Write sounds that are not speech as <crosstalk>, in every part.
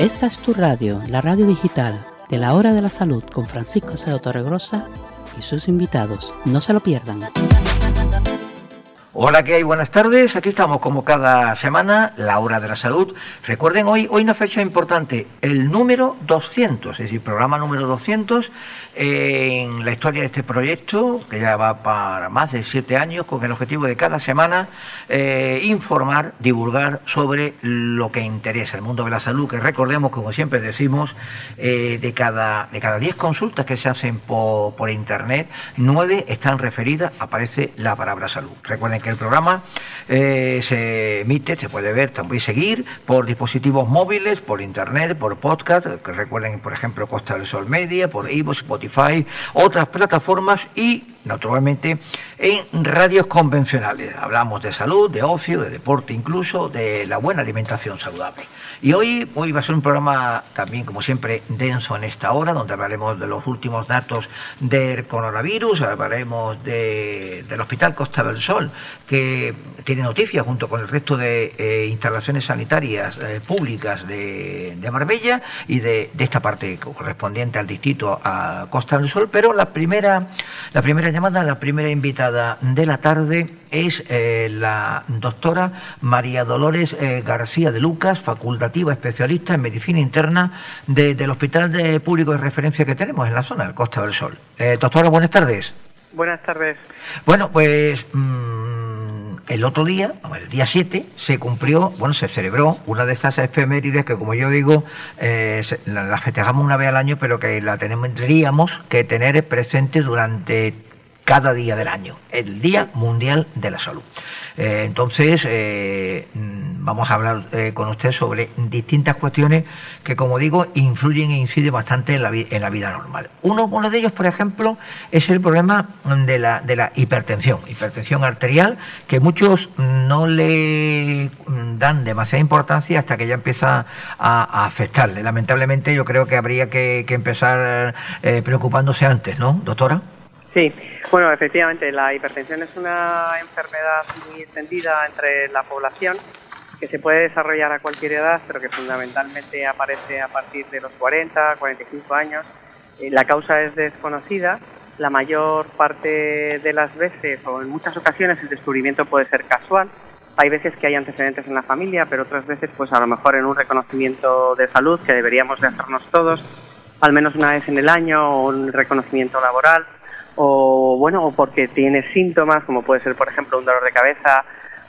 Esta es tu radio, la radio digital de la Hora de la Salud con Francisco C. Torregrosa y sus invitados. No se lo pierdan. Hola, ¿qué hay? Buenas tardes. Aquí estamos como cada semana, la hora de la salud. Recuerden hoy, hoy una fecha importante, el número 200, es decir, programa número 200 en la historia de este proyecto, que ya va para más de siete años, con el objetivo de cada semana eh, informar, divulgar sobre lo que interesa el mundo de la salud, que recordemos, como siempre decimos, eh, de cada de cada consultas que se hacen por, por internet, nueve están referidas, aparece la palabra salud. Recuerden que el programa eh, se emite, se puede ver, también seguir por dispositivos móviles, por internet, por podcast, que recuerden, por ejemplo, Costa del Sol Media, por Ivo, Spotify, otras plataformas y naturalmente en radios convencionales. Hablamos de salud, de ocio, de deporte incluso, de la buena alimentación saludable. Y hoy, hoy va a ser un programa también, como siempre, denso en esta hora, donde hablaremos de los últimos datos del coronavirus, hablaremos de, del Hospital Costa del Sol, que tiene noticias junto con el resto de eh, instalaciones sanitarias eh, públicas de, de, Marbella y de, de, esta parte correspondiente al distrito a Costa del Sol, pero la primera, la primera llamada, la primera invitada de la tarde es eh, la doctora María Dolores García de Lucas, especialista en medicina interna de, del Hospital de Público de Referencia que tenemos en la zona del Costa del Sol. Eh, doctora, buenas tardes. Buenas tardes. Bueno, pues mmm, el otro día, el día 7, se cumplió, bueno, se celebró una de estas efemérides que, como yo digo, eh, la, la, festejamos una vez al año, pero que la tendríamos que tener presente durante cada día del año, el Día Mundial de la Salud. Eh, entonces, eh, vamos a hablar eh, con usted sobre distintas cuestiones que, como digo, influyen e inciden bastante en la, vida normal. Uno, de ellos, por ejemplo, es el problema de la, de la hipertensión, hipertensión arterial, que muchos no le dan demasiada importancia hasta que ya empieza a, a afectarle. Lamentablemente, yo creo que habría que empezar preocupándose antes, ¿no, doctora? Sí, bueno, efectivamente, la hipertensión es una enfermedad muy extendida entre la población que se puede desarrollar a cualquier edad, pero que fundamentalmente aparece a partir de los 40, 45 años. La causa es desconocida. La mayor parte de las veces, o en muchas ocasiones, el descubrimiento puede ser casual. Hay veces que hay antecedentes en la familia, pero otras veces, pues a lo mejor en un reconocimiento de salud que deberíamos de hacernos todos, al menos una vez en el año, o un reconocimiento laboral o bueno, o porque tiene síntomas, como puede ser, por ejemplo, un dolor de cabeza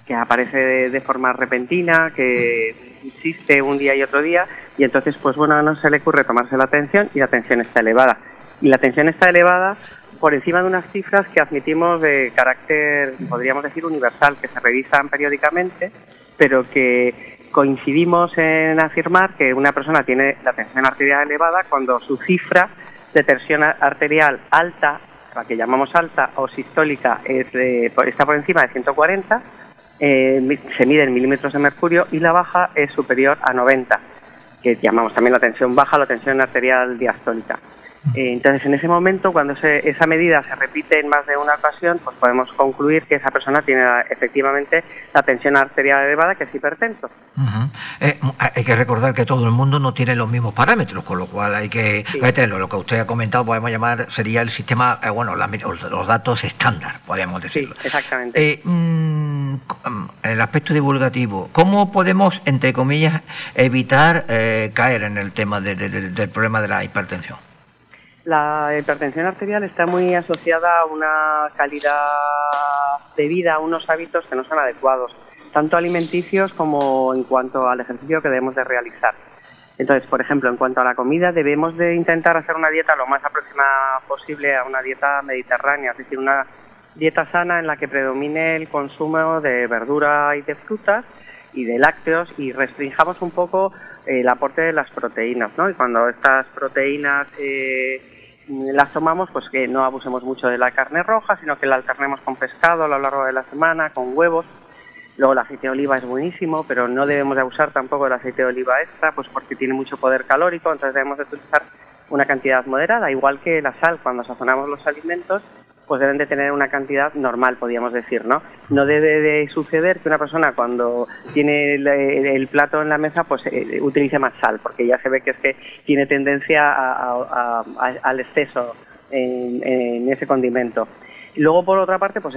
que aparece de, forma repentina, que insiste un día y otro día, y entonces, pues bueno, no se le ocurre tomarse la atención y la tensión está elevada. Y la tensión está elevada por encima de unas cifras que admitimos de carácter, podríamos decir, universal, que se revisan periódicamente, pero que coincidimos en afirmar que una persona tiene la tensión arterial elevada cuando su cifra de tensión arterial alta la que llamamos alta o sistólica es está por encima de 140, eh, se mide en milímetros de mercurio y la baja es superior a 90, que llamamos también la tensión baja, la tensión arterial diastólica. Eh, entonces, en ese momento, cuando se, esa medida se repite en más de una ocasión, pues podemos concluir que esa persona tiene efectivamente la tensión arterial elevada, que es hipertenso. Uh -huh. eh, hay que recordar que todo el mundo no tiene los mismos parámetros, con lo cual hay que sí. meterlo. Lo que usted ha comentado, podemos llamar, sería el sistema, eh, bueno, la, los datos estándar, podemos decirlo. Sí, exactamente. Mmm, el aspecto divulgativo, ¿cómo podemos, entre comillas, evitar eh, caer en el tema de, de, de, del problema de la hipertensión? La hipertensión arterial está muy asociada a una calidad de vida, a unos hábitos que no son adecuados, tanto alimenticios como en cuanto al ejercicio que debemos de realizar. Entonces, por ejemplo, en cuanto a la comida, debemos de intentar hacer una dieta lo más aproximada posible a una dieta mediterránea, es decir, una dieta sana en la que predomine el consumo de verdura y de frutas y de lácteos y restringamos un poco el aporte de las proteínas, ¿no? Y cuando estas proteínas eh, las tomamos, pues que no abusemos mucho de la carne roja, sino que la alternemos con pescado a lo largo de la semana, con huevos. Luego el aceite de oliva es buenísimo, pero no debemos de abusar tampoco del aceite de oliva extra, pues porque tiene mucho poder calórico, entonces debemos de utilizar una cantidad moderada, igual que la sal, cuando sazonamos los alimentos, pues deben de tener una cantidad normal, podríamos decir, ¿no? No debe de suceder que una persona cuando tiene el, plato en la mesa, pues eh, utilice más sal, porque ya se ve que es que tiene tendencia al exceso en, ese condimento. Luego, por otra parte, pues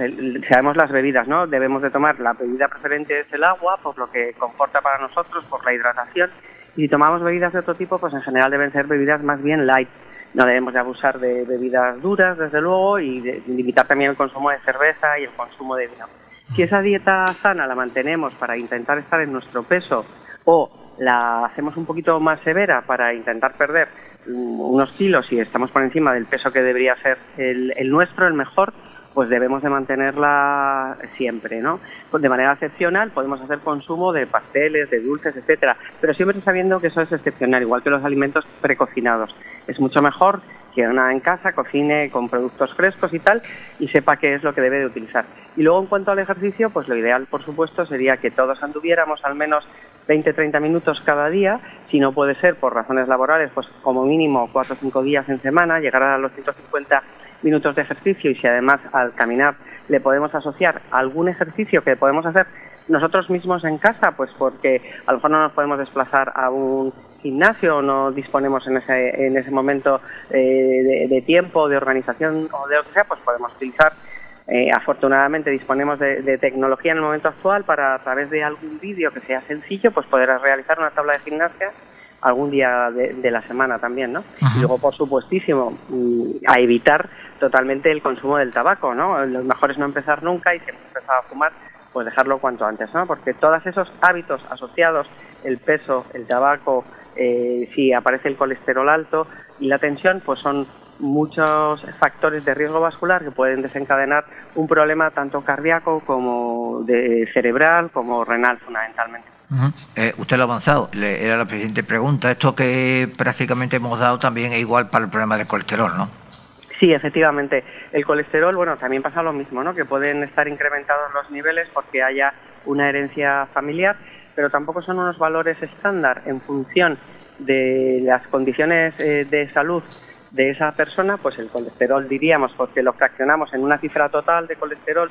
sabemos las bebidas, ¿no? Debemos de tomar la bebida preferente es el agua, por lo que conforta para nosotros, por la hidratación. Y si tomamos bebidas de otro tipo, pues en general deben ser bebidas más bien light, no debemos de abusar de bebidas duras, desde luego, y limitar también el consumo de cerveza y el consumo de vino. Si esa dieta sana la mantenemos para intentar estar en nuestro peso o la hacemos un poquito más severa para intentar perder mm, unos kilos y estamos por encima del peso que debería ser el, el nuestro, el mejor, pues debemos de mantenerla siempre, ¿no? Pues de manera excepcional podemos hacer consumo de pasteles, de dulces, etcétera, pero siempre sabiendo que eso es excepcional, igual que los alimentos precocinados. Es mucho mejor que una en casa cocine con productos frescos y tal y sepa qué es lo que debe de utilizar. Y luego en cuanto al ejercicio, pues lo ideal, por supuesto, sería que todos anduviéramos al menos 20-30 minutos cada día, si no puede ser por razones laborales, pues como mínimo 4 o 5 días en semana, llegar a los 150 minutos de ejercicio y si además al caminar le podemos asociar algún ejercicio que podemos hacer nosotros mismos en casa, pues porque a lo mejor no nos podemos desplazar a un gimnasio o no disponemos en ese, en ese momento eh, de, tiempo, de organización o de lo que sea, pues podemos utilizar. Eh, afortunadamente disponemos de, tecnología en el momento actual para a través de algún vídeo que sea sencillo, pues poder realizar una tabla de gimnasia algún día de, la semana también, ¿no? Y luego, por supuestísimo, mm, a evitar totalmente el consumo del tabaco, ¿no? Lo mejor es no empezar nunca y si hemos empezado a fumar, pues dejarlo cuanto antes, ¿no? Porque todos esos hábitos asociados, el peso, el tabaco, eh, si aparece el colesterol alto y la tensión, pues son muchos factores de riesgo vascular que pueden desencadenar un problema tanto cardíaco como de cerebral como renal fundamentalmente. Eh, usted lo ha avanzado, le, era la siguiente pregunta. Esto que prácticamente hemos dado también es igual para el problema del colesterol, ¿no? Sí, efectivamente. El colesterol, bueno, también pasa lo mismo, ¿no? Que pueden estar incrementados los niveles porque haya una herencia familiar, pero tampoco son unos valores estándar en función de las condiciones eh, de salud de esa persona, pues el colesterol diríamos, porque lo fraccionamos en una cifra total de colesterol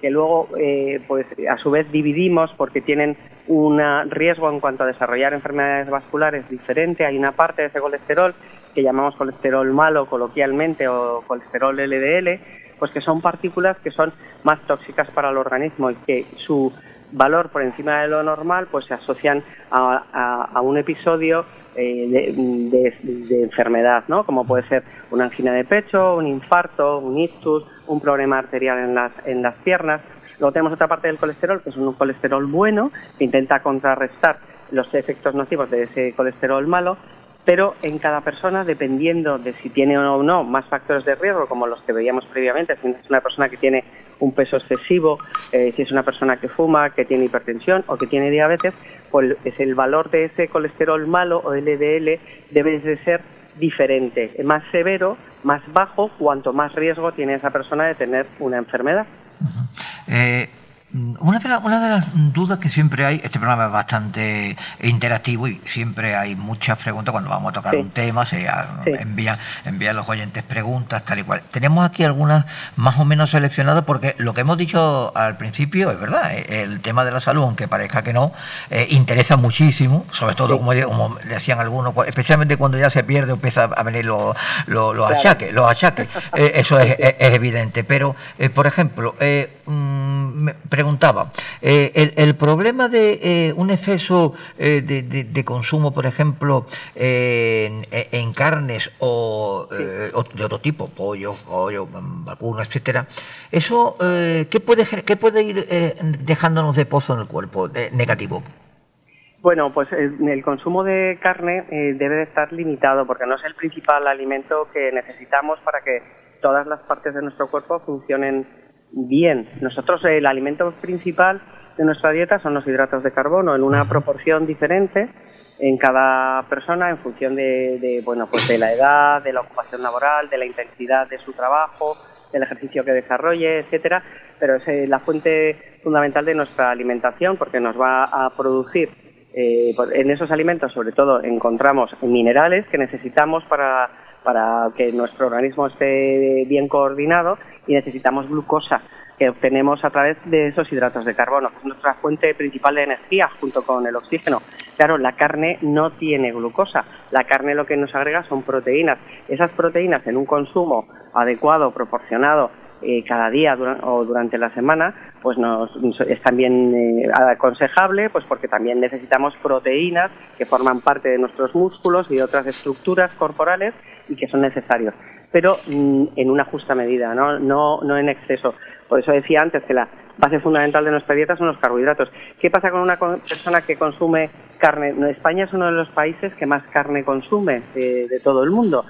que luego eh, pues a su vez dividimos porque tienen un riesgo en cuanto a desarrollar enfermedades vasculares diferente. Hay una parte de ese colesterol que llamamos colesterol malo coloquialmente o colesterol LDL, pues que son partículas que son más tóxicas para el organismo y que su valor por encima de lo normal pues se asocian a, un episodio eh, de, enfermedad, ¿no? Como puede ser una angina de pecho, un infarto, un ictus, un problema arterial en las, en las piernas. Luego tenemos otra parte del colesterol, que es un colesterol bueno, que intenta contrarrestar los efectos nocivos de ese colesterol malo, pero en cada persona, dependiendo de si tiene o no más factores de riesgo, como los que veíamos previamente, si es una persona que tiene un peso excesivo, eh, si es una persona que fuma, que tiene hipertensión o que tiene diabetes, pues es el valor de ese colesterol malo o LDL debe de ser diferente, más severo, más bajo, cuanto más riesgo tiene esa persona de tener una enfermedad. Una de, una de, las dudas que siempre hay, este programa es bastante interactivo y siempre hay muchas preguntas cuando vamos a tocar un tema, se envían, envían los oyentes preguntas, tal y cual. Tenemos aquí algunas más o menos seleccionadas porque lo que hemos dicho al principio es verdad, eh, el tema de la salud, aunque parezca que no, eh, interesa muchísimo, sobre todo como, como, decían algunos, especialmente cuando ya se pierde o empieza a venir los, los, achaques, los achaques, <laughs> eh, eso es, evidente. Pero, por ejemplo, mm, preguntaba, eh, el, problema de eh, un exceso eh, de, consumo, por ejemplo, en, carnes o, de otro tipo, pollo, pollo, vacuno, etcétera, ¿eso qué, puede, qué puede ir dejándonos de pozo en el cuerpo negativo? Bueno, pues el, consumo de carne debe de estar limitado porque no es el principal alimento que necesitamos para que todas las partes de nuestro cuerpo funcionen bien. Nosotros el alimento principal de nuestra dieta son los hidratos de carbono en una proporción diferente en cada persona en función de, bueno pues de la edad, de la ocupación laboral, de la intensidad de su trabajo, del ejercicio que desarrolle, etcétera. Pero es eh, la fuente fundamental de nuestra alimentación porque nos va a producir eh, en esos alimentos sobre todo encontramos minerales que necesitamos para para que nuestro organismo esté bien coordinado y necesitamos glucosa que obtenemos a través de esos hidratos de carbono, que es nuestra fuente principal de energía junto con el oxígeno. Claro, la carne no tiene glucosa, la carne lo que nos agrega son proteínas. Esas proteínas en un consumo adecuado, proporcionado, eh, cada día o durante la semana, pues nos, es también eh, aconsejable, pues porque también necesitamos proteínas que forman parte de nuestros músculos y otras estructuras corporales y que son necesarios, pero mm, en una justa medida, ¿no? No, no en exceso. Por eso decía antes que la base fundamental de nuestra dieta son los carbohidratos. ¿Qué pasa con una persona que consume carne? España es uno de los países que más carne consume de, todo el mundo.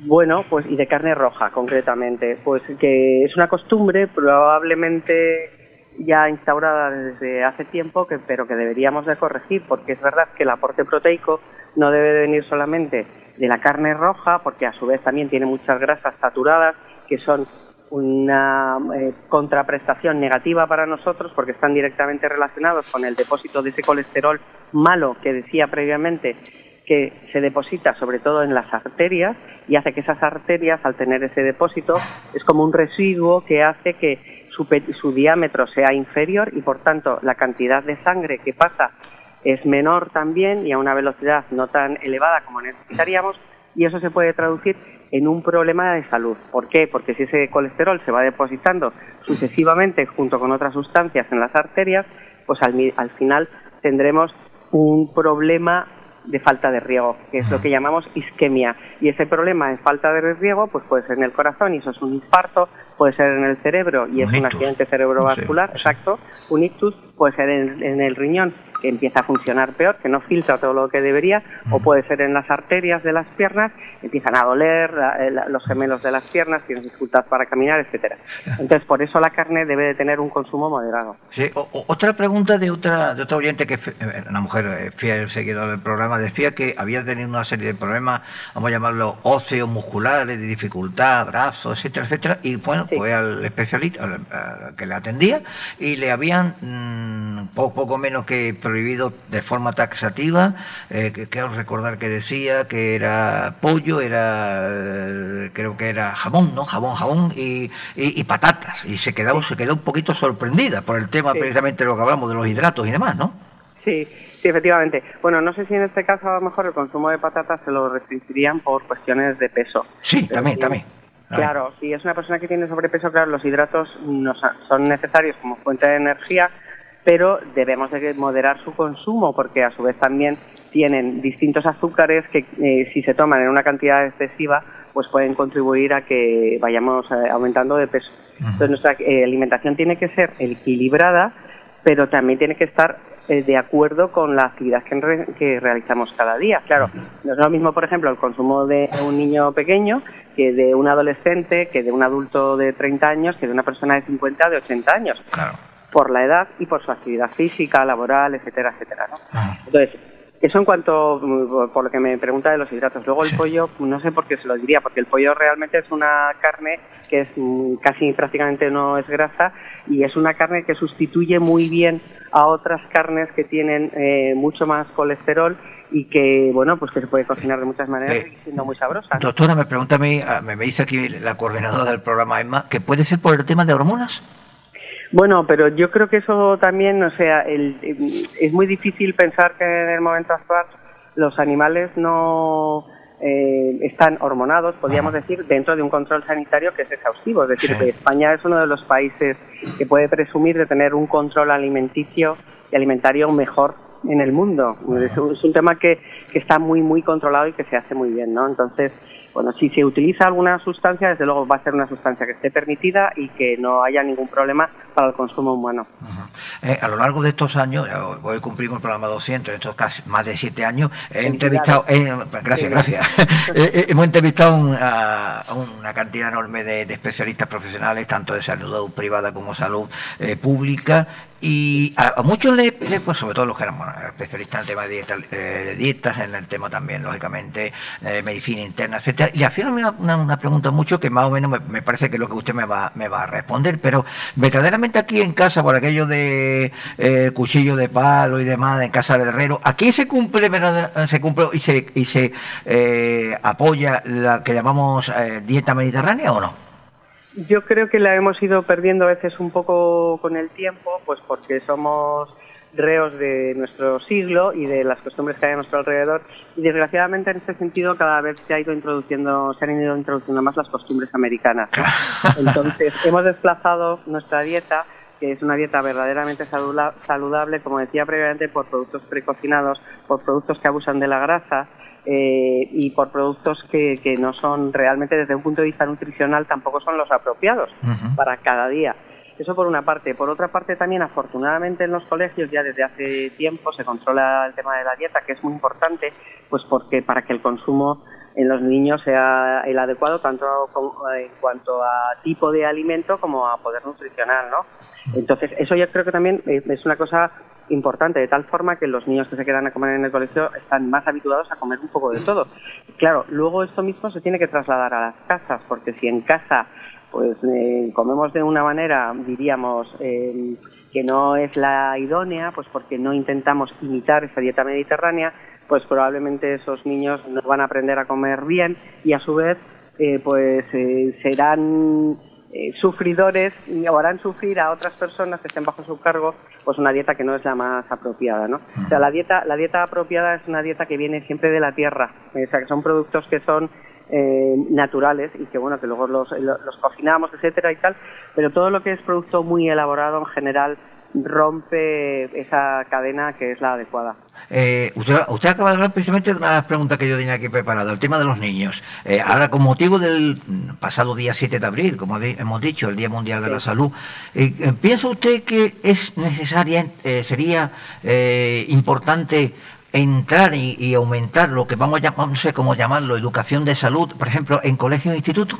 Bueno, pues y de carne roja concretamente, pues que es una costumbre probablemente ya instaurada desde hace tiempo, que, pero que deberíamos de corregir, porque es verdad que el aporte proteico no debe de venir solamente de la carne roja, porque a su vez también tiene muchas grasas saturadas que son una eh, contraprestación negativa para nosotros porque están directamente relacionados con el depósito de ese colesterol malo que decía previamente que se deposita sobre todo en las arterias y hace que esas arterias al tener ese depósito es como un residuo que hace que su, su diámetro sea inferior y por tanto la cantidad de sangre que pasa es menor también y a una velocidad no tan elevada como necesitaríamos y eso se puede traducir en un problema de salud. ¿Por qué? Porque si ese colesterol se va depositando sucesivamente junto con otras sustancias en las arterias, pues al, al final tendremos un problema de falta de riego, que es lo que llamamos isquemia. Y ese problema de falta de riego, pues puede ser en el corazón y eso es un infarto, puede ser en el cerebro y es un accidente cerebrovascular, exacto, un ictus, puede ser en, el riñón que empieza a funcionar peor, que no filtra todo lo que debería, o puede ser en las arterias de las piernas, empiezan a doler los gemelos de las piernas, tienen dificultad para caminar, etcétera. Entonces, por eso la carne debe de tener un consumo moderado. Sí, otra pregunta de otra, de otra oyente, que eh, una mujer eh, fiel seguidora del programa, decía que había tenido una serie de problemas, vamos a llamarlo óseos, musculares, de dificultad, brazos, etcétera, etcétera, y bueno, fue al especialista al, que le atendía y le habían mm, poco, menos que prohibido de forma taxativa, eh, que quiero recordar que decía que era pollo, era eh, creo que era jamón, ¿no? Jamón, jamón y, y, patatas. Y se quedó, se quedó un poquito sorprendida por el tema precisamente de lo que hablamos de los hidratos y demás, ¿no? Sí, sí, efectivamente. Bueno, no sé si en este caso a lo mejor el consumo de patatas se lo restringirían por cuestiones de peso. Sí, también, también. Claro, si es una persona que tiene sobrepeso, claro, los hidratos no son necesarios como fuente de energía, pero debemos de moderar su consumo porque a su vez también tienen distintos azúcares que eh, si se toman en una cantidad excesiva pues pueden contribuir a que vayamos eh, aumentando de peso. Entonces nuestra eh, alimentación tiene que ser equilibrada, pero también tiene que estar de acuerdo con la actividad que, que, realizamos cada día. Claro, no es lo mismo, por ejemplo, el consumo de un niño pequeño que de un adolescente, que de un adulto de 30 años, que de una persona de 50, de 80 años. Por la edad y por su actividad física, laboral, etcétera, etcétera. ¿no? Entonces, eso en cuanto, por lo que me pregunta de los hidratos. Luego el pollo, no sé por qué se lo diría, porque el pollo realmente es una carne que es mm, casi prácticamente no es grasa y es una carne que sustituye muy bien a otras carnes que tienen eh, mucho más colesterol y que, bueno, pues que se puede cocinar de muchas maneras eh, y siendo muy sabrosa. Doctora, me pregunta a mí, ah, me dice aquí la coordinadora del programa Emma, que puede ser por el tema de hormonas. Bueno, pero yo creo que eso también, o sea, el, es muy difícil pensar que en el momento actual los animales no eh, están hormonados, podríamos decir, dentro de un control sanitario que es exhaustivo. Es decir, que España es uno de los países que puede presumir de tener un control alimenticio y alimentario mejor en el mundo. Es, un tema que, que está muy, muy controlado y que se hace muy bien, ¿no? Entonces, bueno, si se utiliza alguna sustancia, desde luego va a ser una sustancia que esté permitida y que no haya ningún problema para el consumo humano. Eh, a lo largo de estos años, hoy cumplimos el programa 200, estos casi más de siete años, he entrevistado, gracias, gracias, <laughs> hemos entrevistado a una cantidad enorme de, especialistas profesionales, tanto de salud privada como salud eh, pública, y a, muchos le, pues sobre todo los que eran especialistas en el tema de, dieta, eh, dietas, en el tema también, lógicamente, eh, medicina interna, etcétera. Y hacían una, una, pregunta mucho que más o menos me, parece que es lo que usted me va, me va a responder, pero verdaderamente aquí en casa, por aquello de eh, cuchillo de palo y demás, en casa del herrero, ¿aquí se cumple, se cumple y se, y se eh, apoya la que llamamos eh, dieta mediterránea o no? Yo creo que la hemos ido perdiendo a veces un poco con el tiempo, pues porque somos reos de nuestro siglo y de las costumbres que hay a nuestro alrededor. Y desgraciadamente en este sentido cada vez se ha ido introduciendo se han ido introduciendo más las costumbres americanas <laughs> entonces hemos desplazado nuestra dieta que es una dieta verdaderamente saludable como decía previamente por productos precocinados por productos que abusan de la grasa eh, y por productos que, que, no son realmente desde un punto de vista nutricional tampoco son los apropiados para cada día eso por una parte. Por otra parte también, afortunadamente en los colegios ya desde hace tiempo se controla el tema de la dieta, que es muy importante, pues porque para que el consumo en los niños sea el adecuado tanto en cuanto a tipo de alimento como a poder nutricional, ¿no? Entonces, eso yo creo que también es una cosa importante, de tal forma que los niños que se quedan a comer en el colegio están más habituados a comer un poco de todo. Claro, luego esto mismo se tiene que trasladar a las casas, porque si en casa pues eh, comemos de una manera, diríamos, eh, que no es la idónea, pues porque no intentamos imitar esa dieta mediterránea, pues probablemente esos niños no van a aprender a comer bien y a su vez, eh, pues serán sufridores y harán sufrir a otras personas que estén bajo su cargo pues una dieta que no es la más apropiada no o sea la dieta la dieta apropiada es una dieta que viene siempre de la tierra o sea que son productos que son eh, naturales y que bueno que luego los, los, cocinamos etcétera y tal pero todo lo que es producto muy elaborado en general rompe esa cadena que es la adecuada. Eh, usted, usted acaba de hablar precisamente de una de las preguntas que yo tenía aquí preparado, el tema de los niños. Eh, ahora, con motivo del pasado día 7 de abril, como hemos dicho, el Día Mundial de la Salud, ¿piensa usted que es necesaria, sería importante entrar y, aumentar lo que vamos a no sé cómo llamarlo, educación de salud, por ejemplo, en colegios e institutos?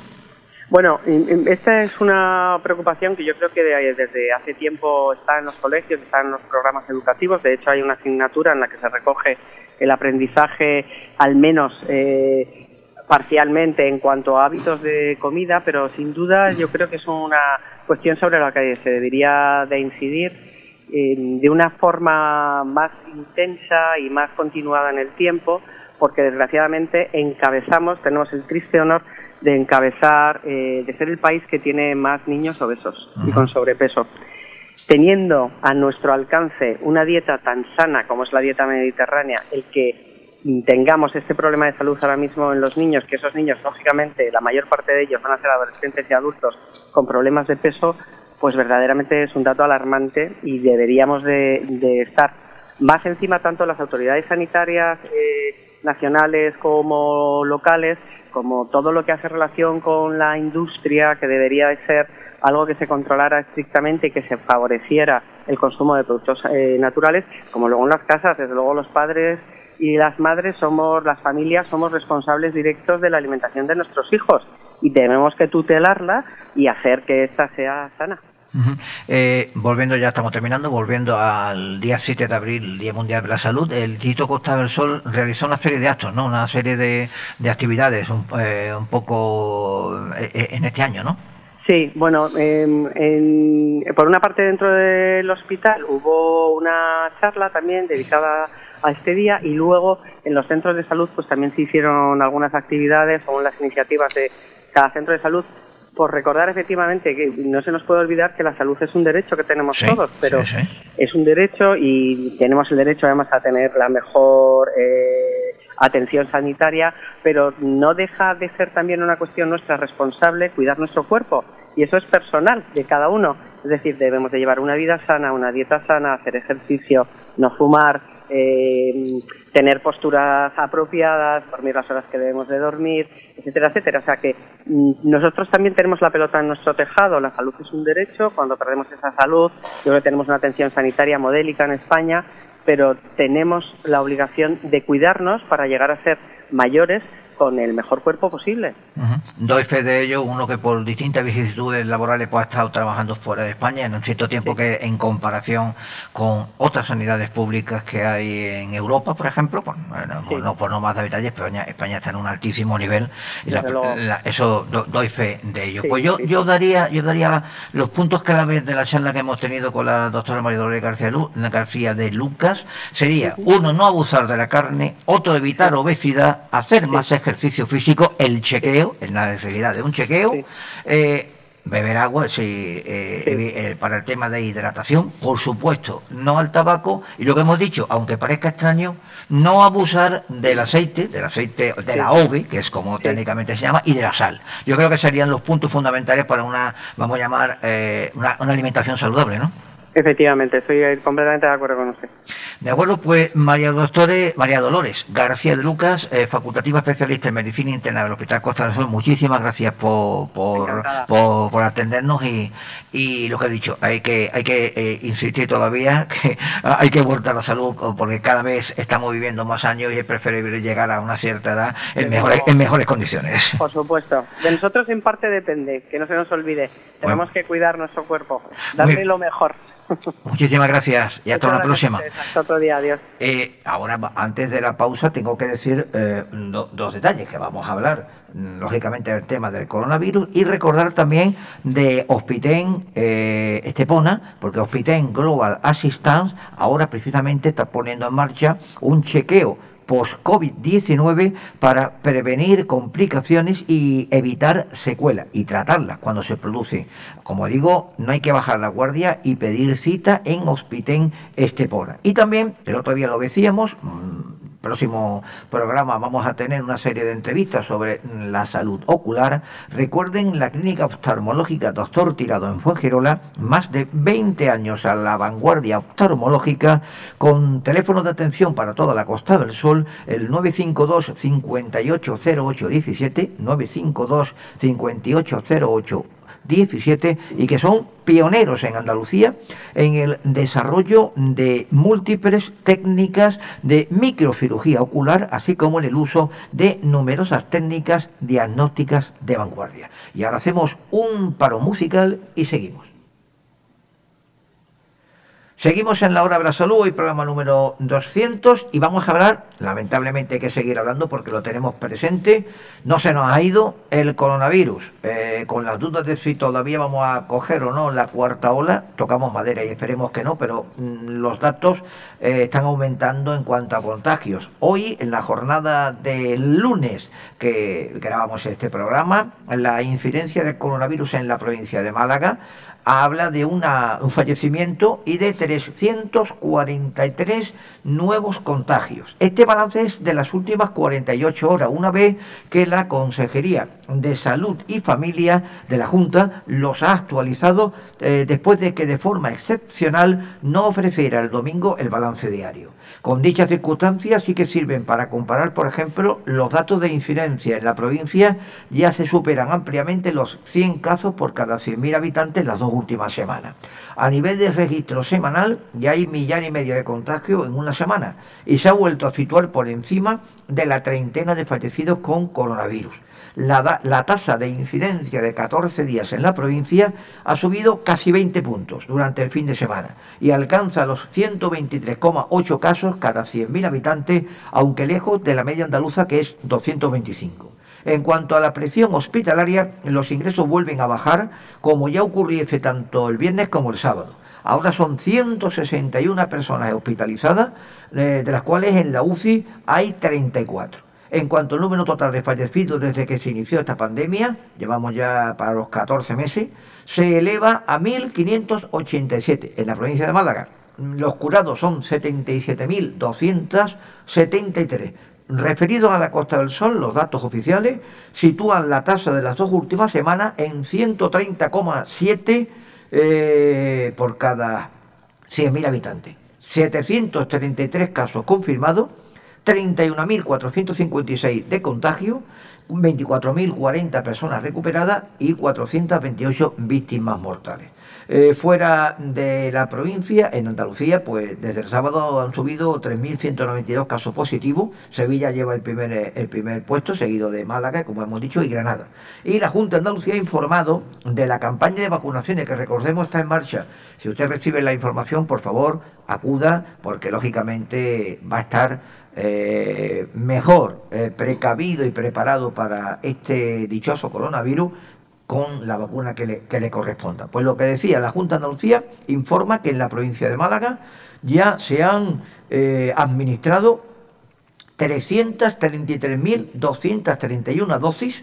Bueno, esta es una preocupación que yo creo que desde hace tiempo está en los colegios, está en los programas educativos. De hecho, hay una asignatura en la que se recoge el aprendizaje, al menos eh, parcialmente, en cuanto a hábitos de comida, pero sin duda yo creo que es una cuestión sobre la que se debería de incidir de una forma más intensa y más continuada en el tiempo, porque desgraciadamente encabezamos, tenemos el triste honor de encabezar, eh, de ser el país que tiene más niños obesos y con sobrepeso. Teniendo a nuestro alcance una dieta tan sana como es la dieta mediterránea, el que tengamos este problema de salud ahora mismo en los niños, que esos niños, lógicamente, la mayor parte de ellos van a ser adolescentes y adultos con problemas de peso, pues verdaderamente es un dato alarmante y deberíamos de, estar más encima tanto las autoridades sanitarias eh, nacionales como locales, como todo lo que hace relación con la industria, que debería de ser algo que se controlara estrictamente y que se favoreciera el consumo de productos eh, naturales, como luego en las casas, desde luego los padres y las madres somos, las familias somos responsables directos de la alimentación de nuestros hijos y tenemos que tutelarla y hacer que ésta sea sana. Eh, volviendo, ya estamos terminando, volviendo al día 7 de abril, Día Mundial de la Salud, el Instituto Costa del Sol realizó una serie de actos, ¿no? Una serie de, actividades un, eh, un poco eh, en este año, ¿no? Sí, bueno, por una parte dentro del hospital hubo una charla también dedicada a este día y luego en los centros de salud pues también se hicieron algunas actividades según las iniciativas de cada centro de salud por recordar efectivamente que no se nos puede olvidar que la salud es un derecho que tenemos todos, pero es un derecho y tenemos el derecho además a tener la mejor eh, atención sanitaria, pero no deja de ser también una cuestión nuestra responsable cuidar nuestro cuerpo y eso es personal de cada uno. Es decir, debemos de llevar una vida sana, una dieta sana, hacer ejercicio, no fumar, eh, tener posturas apropiadas, dormir las horas que debemos de dormir, etcétera, etcétera. O sea que mm, nosotros también tenemos la pelota en nuestro tejado, la salud es un derecho, cuando perdemos esa salud, yo creo que tenemos una atención sanitaria modélica en España, pero tenemos la obligación de cuidarnos para llegar a ser mayores con el mejor cuerpo posible. Doy fe de ello, uno que por distintas vicisitudes laborales pues, ha estado trabajando fuera de España en un cierto tiempo que en comparación con otras sanidades públicas que hay en Europa, por ejemplo, pues, no por no más de detalles, pero España, está en un altísimo nivel. Y eso doy fe de ello. pues yo, yo daría yo daría los puntos claves de la charla que hemos tenido con la doctora María Dolores García, García de Lucas. Sería uno no abusar de la carne, otro evitar obesidad, hacer más ejercicio físico, el chequeo, en la necesidad de un chequeo. Eh, beber agua sí, eh, eh, para el tema de hidratación, por supuesto, no al tabaco y lo que hemos dicho, aunque parezca extraño, no abusar del aceite, del aceite de la OVE, que es como técnicamente se llama, y de la sal. Yo creo que serían los puntos fundamentales para una, vamos a llamar, eh, una, una alimentación saludable, ¿no? Efectivamente, estoy completamente de acuerdo con usted. De acuerdo, pues María Doctore, María Dolores García de Lucas, eh, facultativa especialista en medicina interna del Hospital Costa del Sol, muchísimas gracias por, por, por, atendernos y, y, lo que he dicho, hay que, hay que eh, insistir todavía <laughs> que hay que volver la salud porque cada vez estamos viviendo más años y es preferible llegar a una cierta edad en, mejores, en mejores condiciones. Por supuesto. De nosotros en parte depende, que no se nos olvide. Tenemos que cuidar nuestro cuerpo, darle lo mejor. <laughs> Muchísimas gracias y hasta la próxima. Hasta otro día, adiós. Eh, ahora, antes de la pausa, tengo que decir eh, dos detalles que vamos a hablar, mm, lógicamente, del tema del coronavirus y recordar también de Hospiten eh, Estepona, porque Hospiten Global Assistance ahora precisamente está poniendo en marcha un chequeo post-COVID-19 para prevenir complicaciones y evitar secuelas y tratarlas cuando se produce. Como digo, no hay que bajar la guardia y pedir cita en Hospitén Estepona. Y también, el otro día lo decíamos, mm, próximo programa vamos a tener una serie de entrevistas sobre la salud ocular. Recuerden la clínica oftalmológica Doctor Tirado en Fuengirola, más de 20 años a la vanguardia oftalmológica, con teléfono de atención para toda la Costa del Sol, el 952 580817, 952 5808 17 y que son pioneros en Andalucía en el desarrollo de múltiples técnicas de microcirugía ocular, así como en el uso de numerosas técnicas diagnósticas de vanguardia. Y ahora hacemos un paro musical y seguimos. Seguimos en la hora de la salud, hoy programa número 200 y vamos a hablar, lamentablemente hay que seguir hablando porque lo tenemos presente, no se nos ha ido el coronavirus, eh, con las dudas de si todavía vamos a coger o no la cuarta ola, tocamos madera y esperemos que no, pero mm, los datos eh, están aumentando en cuanto a contagios. Hoy, en la jornada del lunes que grabamos este programa, la incidencia del coronavirus en la provincia de Málaga habla de un fallecimiento y de 343 nuevos contagios. Este balance es de las últimas 48 horas, una vez que la Consejería de Salud y Familia de la Junta los ha actualizado eh, después de que de forma excepcional no ofreciera el domingo el balance diario. Con dichas circunstancias sí que sirven para comparar, por ejemplo, los datos de incidencia en la provincia ya se superan ampliamente los 100 casos por cada 100.000 habitantes las dos últimas semanas. A nivel de registro semanal ya hay millar y medio de contagios en una semana y se ha vuelto a situar por encima de la treintena de fallecidos con coronavirus la, tasa de incidencia de 14 días en la provincia ha subido casi 20 puntos durante el fin de semana y alcanza los 123,8 casos cada 100.000 habitantes, aunque lejos de la media andaluza que es 225. En cuanto a la presión hospitalaria, los ingresos vuelven a bajar, como ya ocurriese tanto el viernes como el sábado. Ahora son 161 personas hospitalizadas, eh, de las cuales en la UCI hay 34. En cuanto al número total de fallecidos desde que se inició esta pandemia, llevamos ya para los 14 meses, se eleva a 1.587 en la provincia de Málaga. Los curados son 77.273. Referidos a la Costa del Sol, los datos oficiales sitúan la tasa de las dos últimas semanas en 130,7 eh, por cada 100.000 habitantes. 733 casos confirmados 31.456 de contagio, 24.040 personas recuperadas y 428 víctimas mortales. Eh, fuera de la provincia, en Andalucía, pues desde el sábado han subido 3.192 casos positivos. Sevilla lleva el primer, el primer puesto, seguido de Málaga, como hemos dicho, y Granada. Y la Junta de Andalucía ha informado de la campaña de vacunaciones que recordemos está en marcha. Si usted recibe la información, por favor, acuda, porque lógicamente va a estar eh, mejor eh, precavido y preparado para este dichoso coronavirus con la vacuna que le, corresponda. Pues lo que decía, la Junta de Andalucía informa que en la provincia de Málaga ya se han eh, administrado 333.231 dosis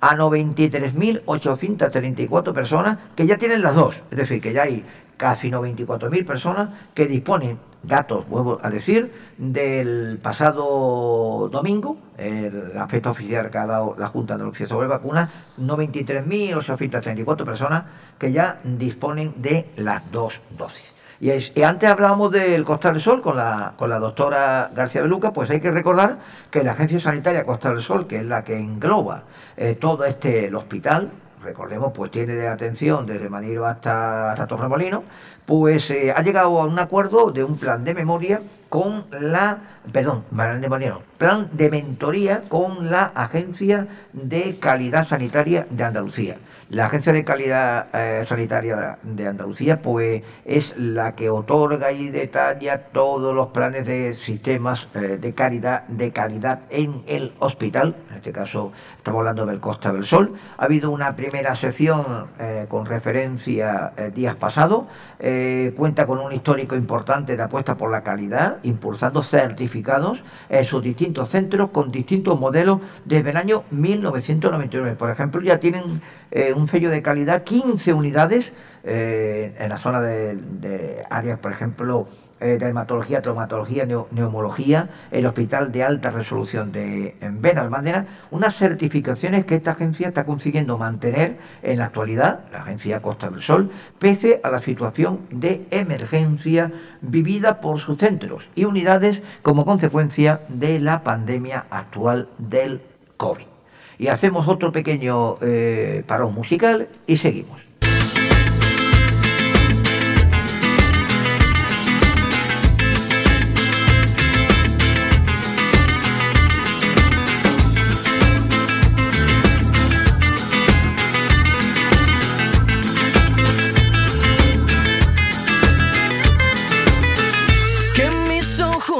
a 93.834 personas que ya tienen las dos, es decir, que ya hay casi 94.000 personas que disponen, datos, vuelvo a decir, del pasado domingo, la fecha oficial que ha dado la Junta de Andalucía sobre vacunas, 93.834 personas que ya disponen de las dos dosis. Y, antes hablábamos del Costa del Sol con la, con la doctora García de Luca, pues hay que recordar que la Agencia Sanitaria Costa del Sol, que es la que engloba eh, todo este el hospital, recordemos, pues tiene de atención desde Manilo hasta, hasta Torremolino, pues eh, ha llegado a un acuerdo de un plan de memoria con la, perdón, plan de memoria, plan de mentoría con la Agencia de Calidad Sanitaria de Andalucía. La Agencia de Calidad eh, Sanitaria de Andalucía pues es la que otorga y detalla todos los planes de sistemas eh, de calidad de calidad en el hospital. En este caso estamos hablando del Costa del Sol. Ha habido una primera sesión con referencia días pasados. Cuenta con un histórico importante de apuesta por la calidad, impulsando certificados en sus distintos centros con distintos modelos desde el año 1999. Por ejemplo, ya tienen un sello de calidad, 15 unidades eh, en la zona de, áreas, por ejemplo, eh, de hematología, traumatología, neumología, el Hospital de Alta Resolución de Benalmádena, unas certificaciones que esta agencia está consiguiendo mantener en la actualidad, la agencia Costa del Sol, pese a la situación de emergencia vivida por sus centros y unidades como consecuencia de la pandemia actual del COVID y hacemos otro pequeño eh, parón musical y seguimos.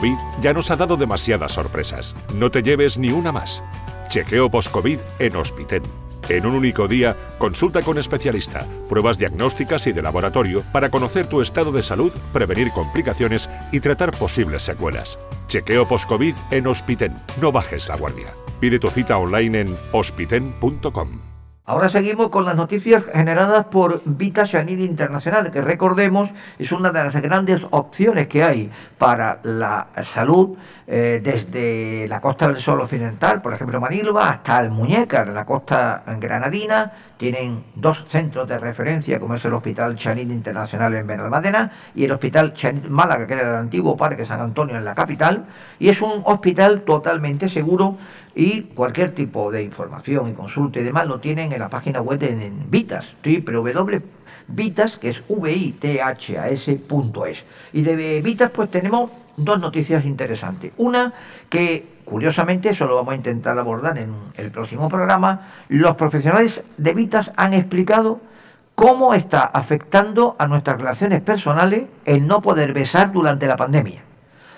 COVID ya nos ha dado demasiadas sorpresas. No te lleves ni una más. Chequeo post-COVID en Hospiten. En un único día, consulta con especialista, pruebas diagnósticas y de laboratorio para conocer tu estado de salud, prevenir complicaciones y tratar posibles secuelas. Chequeo post-COVID en Hospiten. No bajes la guardia. Pide tu cita online en hospiten.com. Ahora seguimos con las noticias generadas por Vita Shanid Internacional, que recordemos es una de las grandes opciones que hay para la salud eh, desde la costa del Sol Occidental, por ejemplo Manilva, hasta el en la costa granadina. Tienen dos centros de referencia, como es el Hospital Chanid Internacional en Benalmádena y el Hospital Chanid Málaga, que era el antiguo Parque San Antonio en la capital. Y es un hospital totalmente seguro y cualquier tipo de información y consulta y demás lo tienen en la página web de Vitas, www.vitas, que es V-I-T-H-A-S.es. Y de Vitas pues tenemos dos noticias interesantes. Una que curiosamente, eso lo vamos a intentar abordar en el próximo programa, los profesionales de Vitas han explicado cómo está afectando a nuestras relaciones personales el no poder besar durante la pandemia.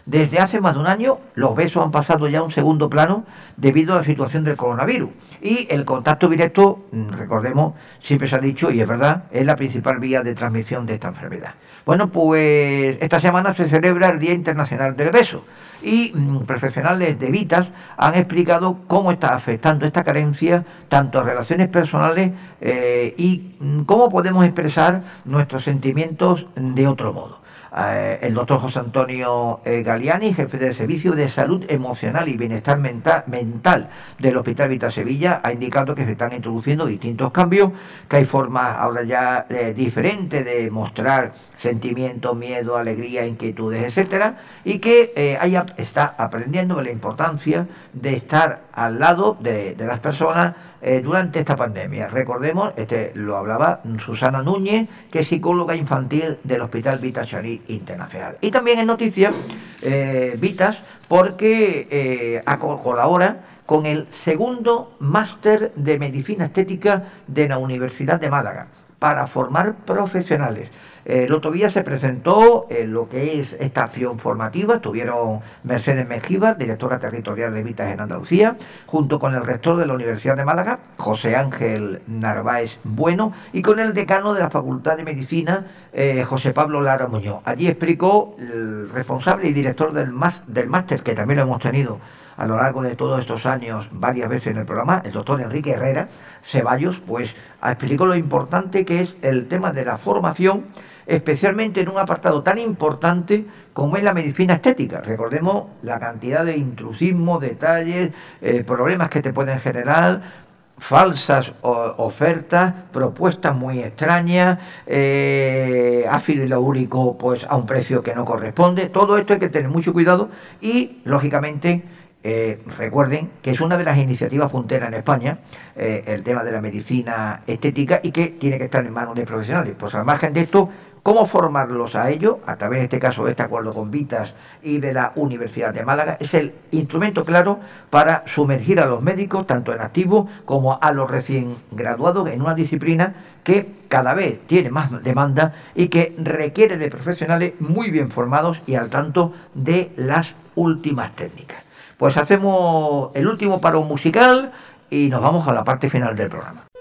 Desde hace más de un año, los besos han pasado ya a un segundo plano debido a la situación del coronavirus. Y el contacto directo, mm, recordemos, siempre se ha dicho, y es verdad, es la principal vía de transmisión de esta enfermedad. Bueno, pues esta semana se celebra el Día Internacional del Beso y mm, profesionales de Vitas han explicado cómo está afectando esta carencia tanto a relaciones personales eh, y mm, cómo podemos expresar nuestros sentimientos de otro modo. Eh, el doctor José Antonio eh, Galiani, jefe del Servicio de Salud Emocional y Bienestar Mental, del Hospital Vita Sevilla, ha indicado que se están introduciendo distintos cambios, que hay formas ahora ya eh, diferentes de mostrar sentimientos, miedo, alegría, inquietudes, etcétera, y que ella está aprendiendo la importancia de estar al lado de, las personas eh, durante esta pandemia. Recordemos, este lo hablaba Susana Núñez, que es psicóloga infantil del Hospital Vitas Charí Internacional. Y también en noticias, eh, Vitas, porque eh, colabora con el segundo máster de medicina estética de la Universidad de Málaga para formar profesionales. El otro día se presentó en lo que es esta acción formativa, estuvieron Mercedes Mengíbar, directora territorial de Vitas en Andalucía, junto con el rector de la Universidad de Málaga, José Ángel Narváez Bueno, y con el decano de la Facultad de Medicina, eh, José Pablo Lara Muñoz. Allí explicó el responsable y director del máster, que también lo hemos tenido a lo largo de todos estos años varias veces en el programa, el doctor Enrique Herrera Ceballos, pues explicó lo importante que es el tema de la formación especialmente en un apartado tan importante como es la medicina estética. Recordemos la cantidad de intrusismo, detalles, eh, problemas que te pueden generar, falsas ofertas, propuestas muy extrañas, eh, ácido hialurónico pues a un precio que no corresponde. Todo esto hay que tener mucho cuidado y lógicamente eh, recuerden que es una de las iniciativas punteras en España, el tema de la medicina estética y que tiene que estar en manos de profesionales. Pues al margen de esto, ¿Cómo formarlos a ello? A través, en este caso, de este acuerdo con Vitas y de la Universidad de Málaga, es el instrumento claro para sumergir a los médicos, tanto en activo como a los recién graduados, en una disciplina que cada vez tiene más demanda y que requiere de profesionales muy bien formados y al tanto de las últimas técnicas. Pues hacemos el último paro musical y nos vamos a la parte final del programa.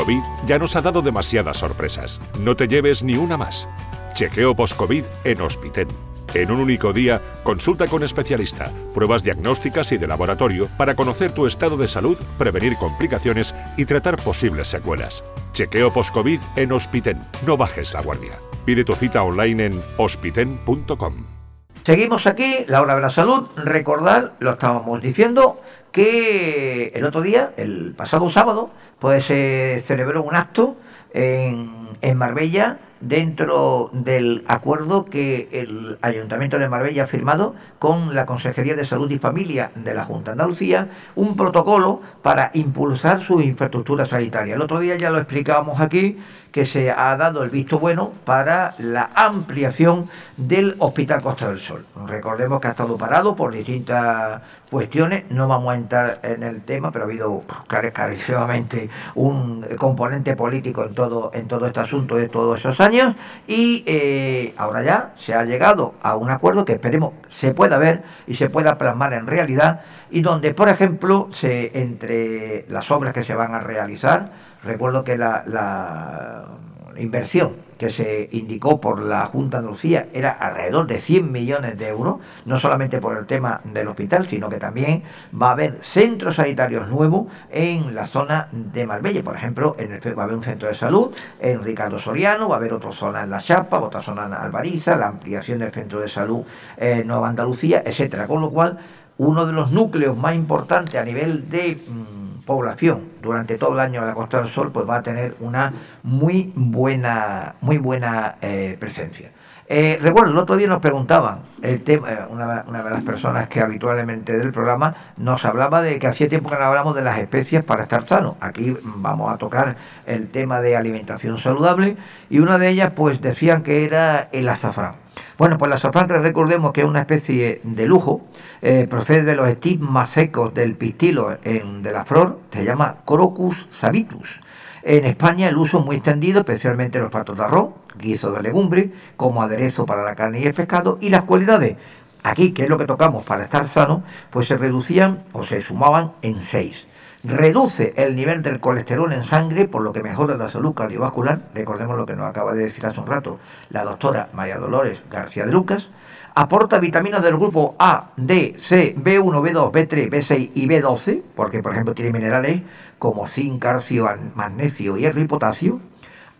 COVID ya nos ha dado demasiadas sorpresas. No te lleves ni una más. Chequeo post-COVID en Hospiten. En un único día, consulta con especialista, pruebas diagnósticas y de laboratorio para conocer tu estado de salud, prevenir complicaciones y tratar posibles secuelas. Chequeo post-COVID en Hospiten. No bajes la guardia. Pide tu cita online en hospiten.com. Seguimos aquí, la hora de la salud. Recordar, lo estábamos diciendo, que el otro día, el pasado sábado, pues se celebró un acto en, en Marbella dentro del acuerdo que el Ayuntamiento de Marbella ha firmado con la Consejería de Salud y Familia de la Junta de Andalucía, un protocolo para impulsar su infraestructura sanitaria. El otro día ya lo explicábamos aquí, que se ha dado el visto bueno para la ampliación del Hospital Costa del Sol. Recordemos que ha estado parado por distintas cuestiones, no vamos a entrar en el tema, pero ha habido clarísimamente un componente político en todo, en todo este asunto de todos esos años y eh, ahora ya se ha llegado a un acuerdo que esperemos se pueda ver y se pueda plasmar en realidad y donde, por ejemplo, se, entre las obras que se van a realizar, recuerdo que la, la inversión que se indicó por la Junta de Andalucía era alrededor de 100 millones de euros, no solamente por el tema del hospital, sino que también va a haber centros sanitarios nuevos en la zona de Marbella. Por ejemplo, en el, va a haber un centro de salud en Ricardo Soriano, va a haber otra zona en La Chapa, otra zona en Albariza, la ampliación del centro de salud en Nueva Andalucía, etcétera. Con lo cual, uno de los núcleos más importantes a nivel de mm, población durante todo el año de la Costa del Sol, pues va a tener una muy buena, muy buena eh, presencia. Eh, recuerdo, el otro día nos preguntaban, el tema, eh, una, de las personas que habitualmente del programa nos hablaba de que hacía tiempo que no hablamos de las especies para estar sano. Aquí vamos a tocar el tema de alimentación saludable y una de ellas pues decían que era el azafrán. Bueno, pues la azafrán recordemos que es una especie de lujo, eh, procede de los estigmas secos del pistilo en, de la flor, se llama Crocus sabitus. En España el uso es muy extendido, especialmente en los platos de arroz, guiso de legumbre, como aderezo para la carne y el pescado, y las cualidades, aquí, que es lo que tocamos para estar sano, pues se reducían o se sumaban en seis reduce el nivel del colesterol en sangre, por lo que mejora la salud cardiovascular. Recordemos lo que nos acaba de decir hace un rato la doctora María Dolores García de Lucas. Aporta vitaminas del grupo A, D, C, B1, B2, B3, B6 y B12, porque por ejemplo tiene minerales como zinc, calcio, magnesio, hierro y potasio.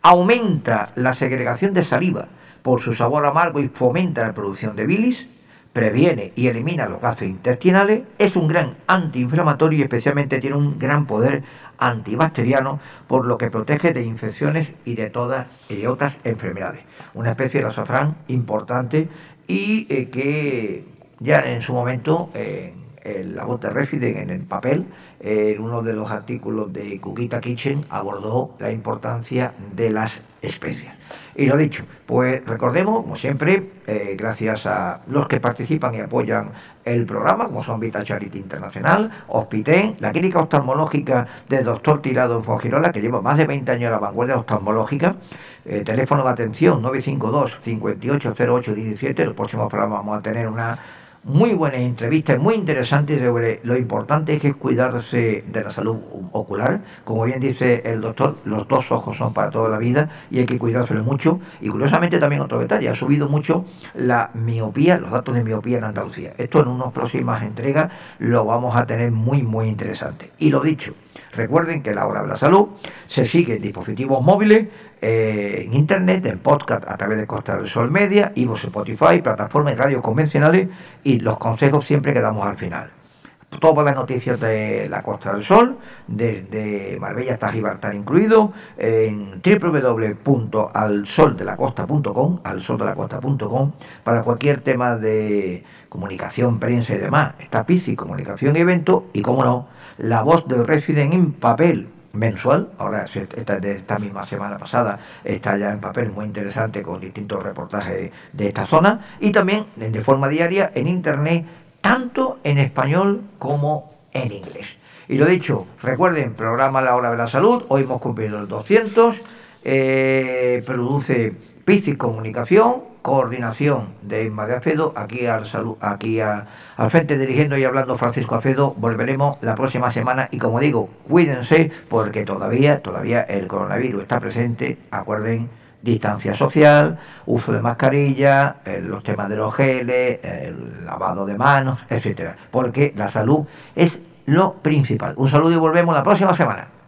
Aumenta la segregación de saliva por su sabor amargo y fomenta la producción de bilis previene y elimina los gases intestinales, es un gran antiinflamatorio y especialmente tiene un gran poder antibacteriano, por lo que protege de infecciones y de todas y otras enfermedades. Una especie de azafrán importante y eh, que ya en su momento en la voz de Refiden en el papel, en uno de los artículos de Kukita Kitchen abordó la importancia de las especias. Y lo dicho, pues recordemos, como siempre, eh, gracias a los que participan y apoyan el programa, como son Vita Charity Internacional, Hospiten, la clínica oftalmológica del doctor Tirado en Fongirola, que lleva más de 20 años en la vanguardia oftalmológica, eh, teléfono de atención 952 580817, el próximo programa vamos a tener una muy buenas entrevistas, muy interesantes sobre lo importante que es cuidarse de la salud ocular. Como bien dice el doctor, los dos ojos son para toda la vida y hay que cuidárselo mucho. Y curiosamente también otro detalle, ha subido mucho la miopía, los datos de miopía en Andalucía. Esto en unas próximas entregas lo vamos a tener muy, muy interesante. Y lo dicho, recuerden que la hora de la salud se sigue en dispositivos móviles, eh, en internet, en podcast a través de Costa del Sol Media, y Spotify, plataformas y radios convencionales y los consejos siempre que damos al final. Todas las noticias de la Costa del Sol, desde Marbella hasta Gibraltar incluido, en www.alsoldelacosta.com, alsoldelacosta.com, para cualquier tema de comunicación, prensa y demás. Está PISI, comunicación y evento, y como no, la voz del Resident en papel mensual, ahora esta, de esta misma semana pasada está ya en papel muy interesante con distintos reportajes de esta zona. Y también de forma diaria en internet, tanto en español como en inglés. Y lo dicho, recuerden, programa La Hora de la Salud, hoy hemos cumplido el 200, eh, produce Piscis Comunicación, coordinación de de Afedo, aquí al aquí al frente dirigiendo y hablando Francisco Afedo, volveremos la próxima semana y como digo, cuídense porque todavía, todavía el coronavirus está presente, acuerden distancia social, uso de mascarilla, los temas de los geles, el lavado de manos, etcétera, porque la salud es lo principal. Un saludo y volvemos la próxima semana.